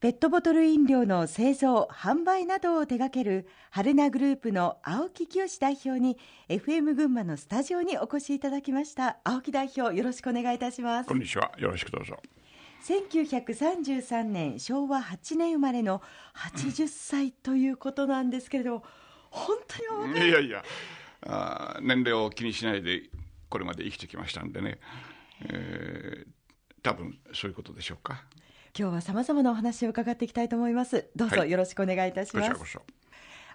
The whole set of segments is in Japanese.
ペットボトル飲料の製造・販売などを手掛ける春名グループの青木清代表に FM 群馬のスタジオにお越しいただきました。青木代表よろしくお願いいたします。こんにちは。よろしくどうぞ。1933年昭和8年生まれの80歳ということなんですけれども、本当にい。やいやあ年齢を気にしないでこれまで生きてきましたんでね、えー、多分そういうことでしょうか今日はさまざまなお話を伺っていきたいと思います。どうぞよろしくお願いいたします、はい、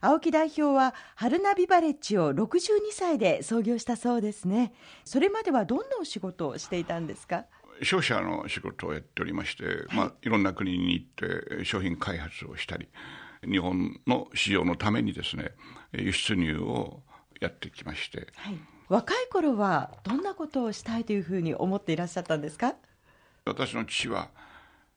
青木代表は春ナビバレッジを62歳で創業したそうですね。それまではどんなお仕事をしていたんですか？商社の仕事をやっておりまして、はい。まあ、いろんな国に行って商品開発をしたり日本の市場のためにですね輸出入をやってきまして、はい、若い頃はどんなことをしたいというふうに思っていらっしゃったんですか？私の父は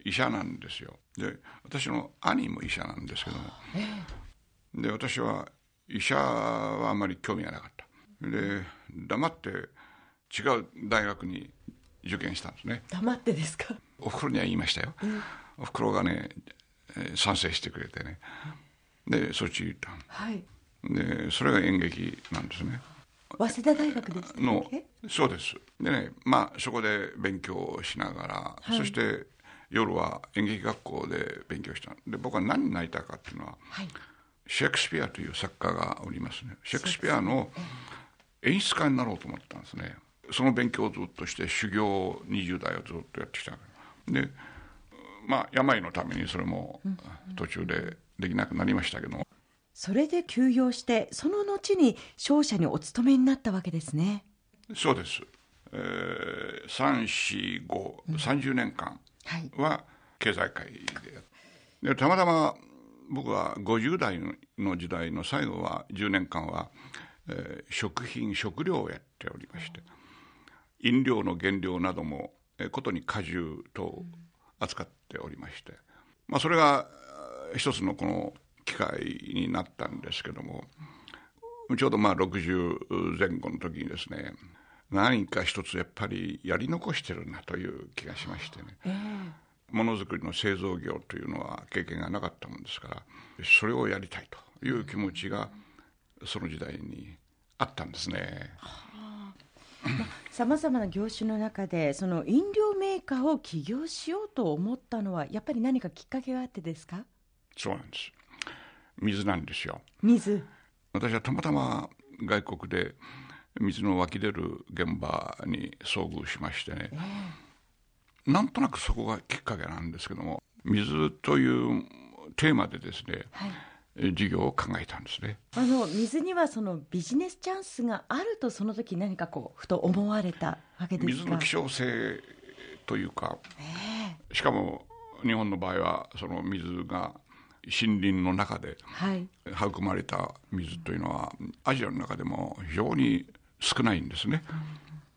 医者なんですよ。で私の兄も医者なんですけども、えー、で私は医者はあまり興味がなかった。で黙って違う大学に受験したんですね。黙ってですか？おふくろには言いましたよ、えー、おふくろがね賛成してくれてね。でそっち行ったはい。でそれが演劇なんですね。早稲田大学ですのそうです。でねまあそこで勉強しながら、はい、そして夜は演劇学校で勉強したで僕は何になりたいかっていうのは、はい、シェイクスピアという作家がおりますね。シェイクスピアの演出家になろうと思ったんですね。その勉強をずっとして修行20代をずっとやってきたでまあ病のためにそれも途中でできなくなりましたけどそれで休養してその後に商社にお勤めになったわけですね。そうです、えー、34530年間は経済界で,、でたまたま僕は50代の時代の最後は10年間は、えー、食品食料をやっておりまして飲料の原料なども、えー、ことに果汁と扱っておりまして、まあ、それが一つのこの機会になったんですけどもちょうどまあ60前後の時にですね何か一つやっぱりやり残してるなという気がしましてね、えー、ものづくりの製造業というのは経験がなかったもんですからそれをやりたいという気持ちがその時代にあったんですね。さまざまな業種の中でその飲料メーカーを起業しようと思ったのはやっぱり何かきっかけがあってですか？そうなんです。水なんですよ。水。私はたまたま外国で水の湧き出る現場に遭遇しましてね、えー、なんとなくそこがきっかけなんですけども水というテーマでですね、はい。事業を考えたんですね。あの水にはそのビジネスチャンスがあるとその時何かこうふと思われたわけですか？水の希少性というか、えー、しかも日本の場合はその水が森林の中で育まれた水というのは、アジアの中でも非常に少ないんですね。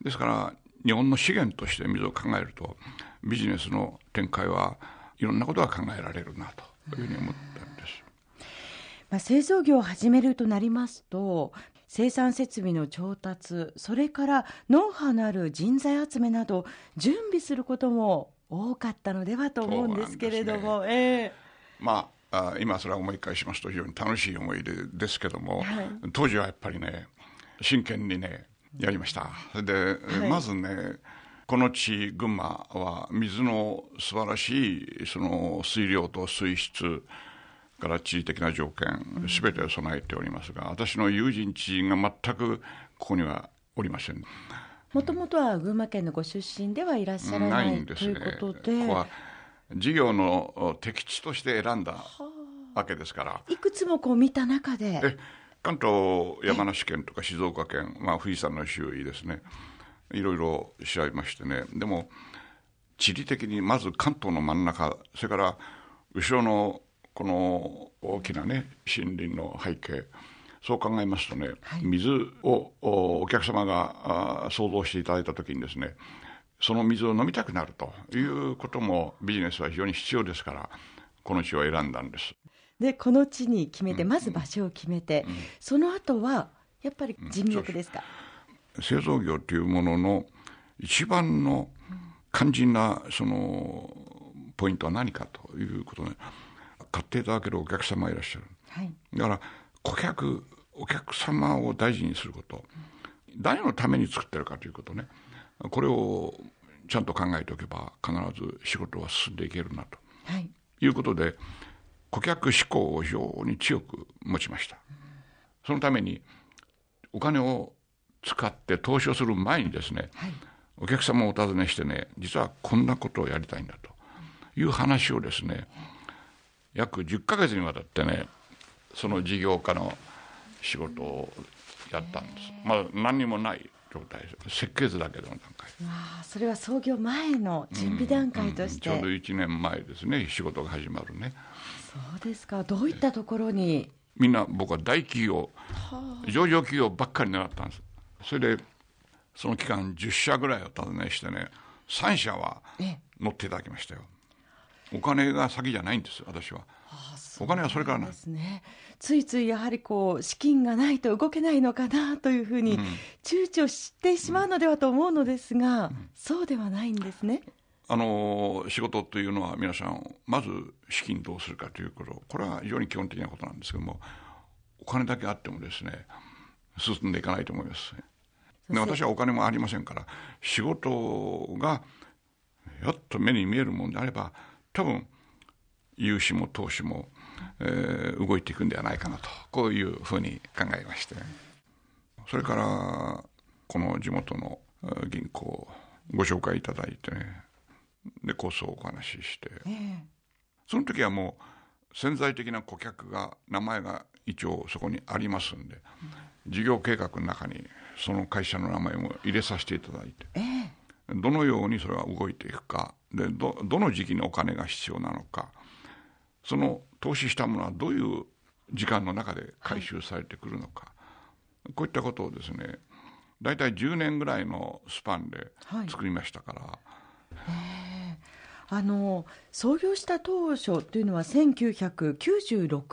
ですから日本の資源として水を考えるとビジネスの展開はいろんなことが考えられるなというふうに思ったんです。まあ、製造業を始めるとなりますと生産設備の調達それからノウハウのある人材集めなど準備することも多かったのではと思うんですけれども、ねえー、まあ今それは思い返しますと非常に楽しい思い出ですけども、はい、当時はやっぱりね真剣にねやりました。で、はい、まずねこの地群馬は水の素晴らしいその水量と水質から地理的な条件全てを備えておりますが私の友人知人が全くここにはおりません。もともとは群馬県のご出身ではいらっしゃらないんです、ね、ということでここは事業の適地として選んだわけですから。いくつもこう見た中で関東山梨県とか静岡県、まあ、富士山の周囲ですね。いろいろ調べましてね。でも地理的にまず関東の真ん中それから後ろのこの大きなね森林の背景そう考えますとね、はい、水をお客様が想像していただいた時にですねその水を飲みたくなるということもビジネスは非常に必要ですからこの地を選んだんです。でこの地に決めて、まず場所を決めて、うん、その後はやっぱり人脈ですか、うん、製造業というものの一番の肝心なそのポイントは何かということで買っていただけるお客様がいらっしゃる、はい、だから顧客お客様を大事にすること、誰のために作ってるかということね。これをちゃんと考えておけば必ず仕事は進んでいけるなと、はい、いうことで顧客志向を非常に強く持ちました。そのためにお金を使って投資をする前にですね、はい、お客様をお尋ねしてね実はこんなことをやりたいんだという話をですね約10ヶ月にわたってねその事業家の仕事をやったんですまあ何にもない状態設計図だけの段階。あそれは創業前の準備段階として、うんうん、ちょうど1年前ですね。仕事が始まるね。そうですか。どういったところに？みんな僕は大企業上場企業ばっかり狙ったんです。それでその期間10社ぐらいを訪ねしてね3社は乗っていただきましたよ。お金が先じゃないんです私はお金はそれからですね。ついついやはりこう資金がないと動けないのかなというふうに躊躇してしまうのではと思うのですが、うん、そうではないんですね。あの仕事というのは皆さんまず資金どうするかということ。これは非常に基本的なことなんですけどもお金だけあってもですね進んでいかないと思います。で私はお金もありませんから仕事がやっと目に見えるもんであれば多分融資も投資も、えー、動いていくんではないかなとこういうふうに考えまして。それからこの地元の銀行ご紹介いただいてねでこそお話しして、えー、その時はもう潜在的な顧客が名前が一応そこにありますんで、うん、事業計画の中にその会社の名前も入れさせていただいて、えー、どのようにそれが動いていくかでどどの時期にお金が必要なのかその投資したものはどういう時間の中で回収されてくるのか、はい、こういったことをですね大体10年ぐらいのスパンで作りましたから。はいあの創業した当初というのは1996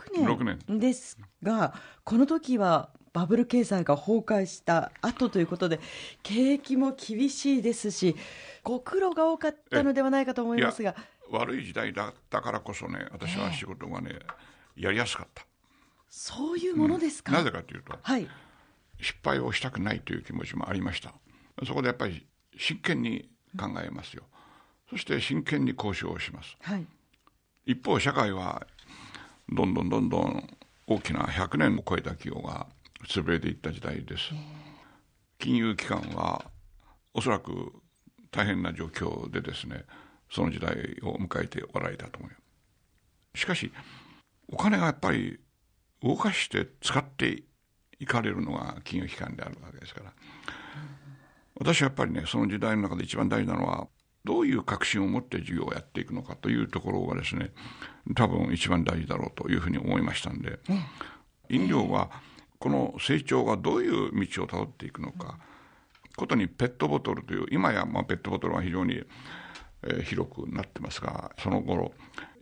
年ですがこの時はバブル経済が崩壊した後ということで景気も厳しいですしご苦労が多かったのではないかと思いますが悪い時代だったからこそね私は仕事がね、えー、やりやすかった。そういうものですか、うん、なぜかというと、はい、失敗をしたくないという気持ちもありました。そこでやっぱり真剣に考えますよ、そして真剣に交渉をします、はい、一方社会はどんどんどんどん大きな100年を超えた企業が潰れていった時代です。金融機関はおそらく大変な状況でですねその時代を迎えておられたと思うしかしお金がやっぱり動かして使っていかれるのが金融機関であるわけですから。私はやっぱりねその時代の中で一番大事なのはどういう確信を持って授業をやっていくのかというところがですね多分一番大事だろうというふうに思いましたんで、飲料はこの成長がどういう道をたどっていくのか、ことにペットボトルという今やまあペットボトルは非常に、えー、広くなってますがその頃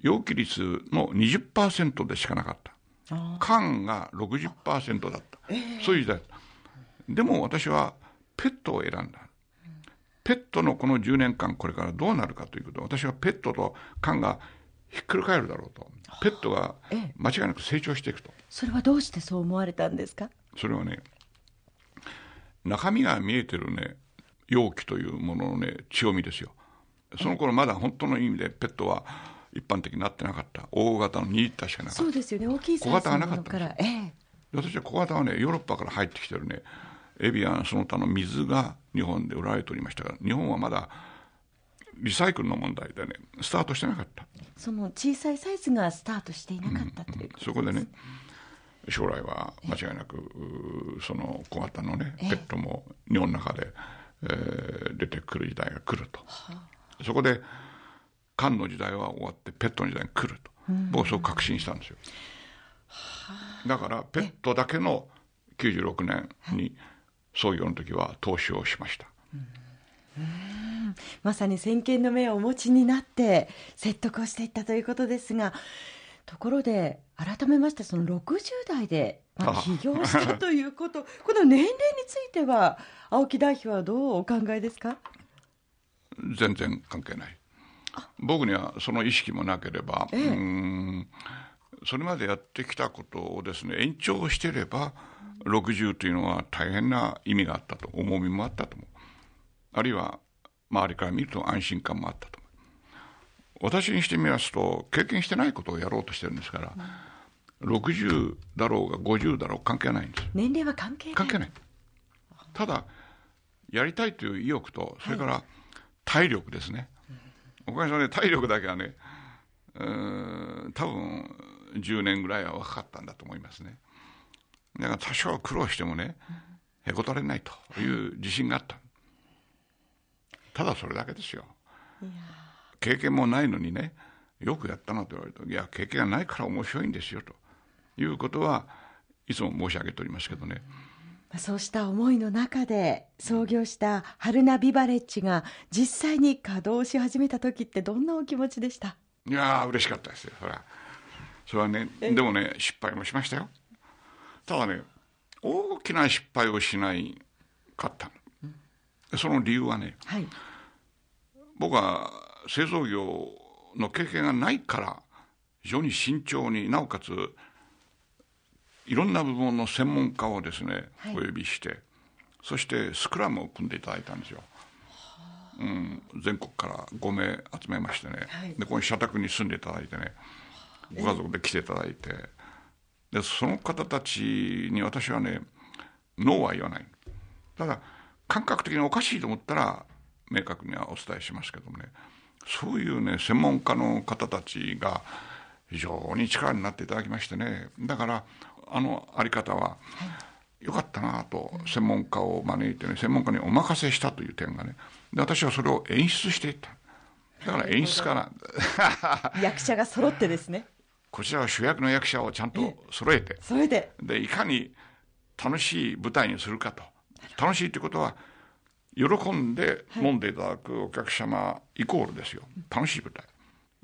容器率の20%でしかなかった。缶が60%だった、えー、そういう時代。でも私はペットを選んだ。ペットのこの10年間これからどうなるかということ。私はペットと缶がひっくり返るだろうと。ペットが間違いなく成長していくと、それはどうしてそう思われたんですか？それはね中身が見えてるね容器というもののね強みですよその頃まだ本当の意味でペットは一般的になってなかった。大型の2リッターしかなかった。そうですよね。大きい小型がなかったええ、私は小型はねヨーロッパから入ってきてるね。エビアンその他の水が日本で売られておりましたが日本はまだリサイクルの問題でねスタートしてなかった。その小さいサイズがスタートしていなかったということそこでね将来は間違いなくその小型のねペットも日本の中で、えー、出てくる時代が来ると、そこで缶の時代は終わってペットの時代が来ると、僕はそう確信したんですよ、だからペットだけの96年に創業の時は投資をしました。まさに先見の目をお持ちになって説得をしていったということですがところで改めましてその60代で、まあ、起業したということこの年齢については青木代表はどうお考えですか？全然関係ない。僕にはその意識もなければ、ええ、うんそれまでやってきたことをですね延長してれば60というのは大変な意味があったと重みもあったと思う。あるいは周りから見ると安心感もあったと思う。私にしてみますと経験してないことをやろうとしてるんですから、うん、60だろうが50だろう関係ないんです。年齢は関係ない。関係ない。ただやりたいという意欲とそれから体力ですね、おかげさまで体力だけはねうん多分10年ぐらいは若かったんだと思いますね。だから多少苦労してもねへこたれないという自信があった。ただそれだけですよ。経験もないのにねよくやったなと言われるといや経験がないから面白いんですよということはいつも申し上げておりますけどね、そうした思いの中で創業した春名ビバレッジが実際に稼働し始めた時ってどんなお気持ちでした？いやー嬉しかったですよそれは。それはねでもね失敗もしましたよ。ただね大きな失敗をしないかったその理由はね、はい、僕は製造業の経験がないから非常に慎重になおかついろんな部門の専門家をですね、はい、お呼びしてそしてスクラムを組んでいただいたんですよ。うん、全国から5名集めましてね、はい、でここに社宅に住んでいただいてねご家族で来ていただいて。でその方たちに私はねノーは言わない。ただ感覚的におかしいと思ったら明確にはお伝えしますけどもね。そういうね専門家の方たちが非常に力になっていただきましてね。だからあのあり方は、よかったなと専門家を招いてね専門家にお任せしたという点がねで私はそれを演出していった。だから演出家な。ん役者が揃ってですね。こちらは主役の役者をちゃんと揃えて。揃えて。でいかに楽しい舞台にするかと。楽しいということは喜んで飲んでいただくお客様イコールですよ。楽しい舞台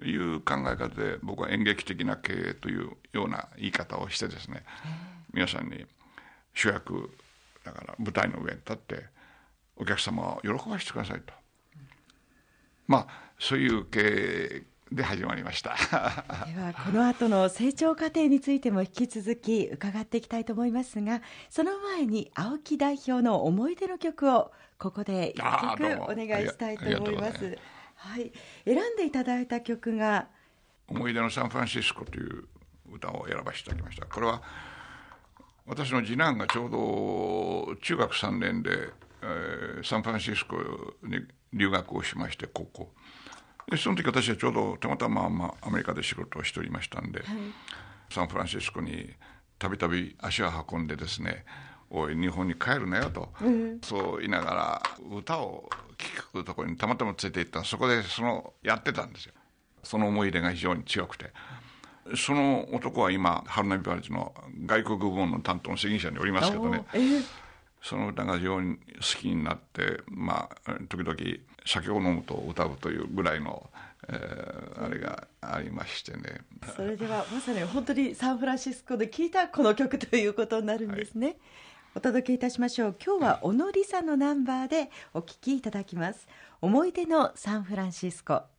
いう考え方で僕は演劇的な経営というような言い方をしてですね皆さんに主役だから舞台の上に立ってお客様を喜ばせてくださいと。まあそういう経営で始まりました。ではこの後の成長過程についても引き続き伺っていきたいと思いますがその前に青木代表の思い出の曲をここで一曲お願いしたいと思います。はい、選んでいただいた曲が「思い出のサンフランシスコ」という歌を選ばせていただきました。これは私の次男がちょうど中学3年で、えー、サンフランシスコに留学をしまして高校でその時私はちょうどたまたま、まあ、アメリカで仕事をしておりましたんで、はい、サンフランシスコにたびたび足を運んでですねおい日本に帰るなよと、うん、そう言いながら歌を聴くところにたまたま連れて行ったそこでそのやってたんですよ。その思い出が非常に強くて。その男は今春波バレッジの外国部門の担当の責任者におりますけどね、えー、その歌が非常に好きになってまあ時々酒を飲むと歌うというぐらいのえー、あれがありましてね。それではまさに本当にサンフランシスコで聴いたこの曲ということになるんですね、はいお届けいたしましょう。今日は小野梨沙のナンバーでお聴きいただきます。思い出のサンフランシスコ。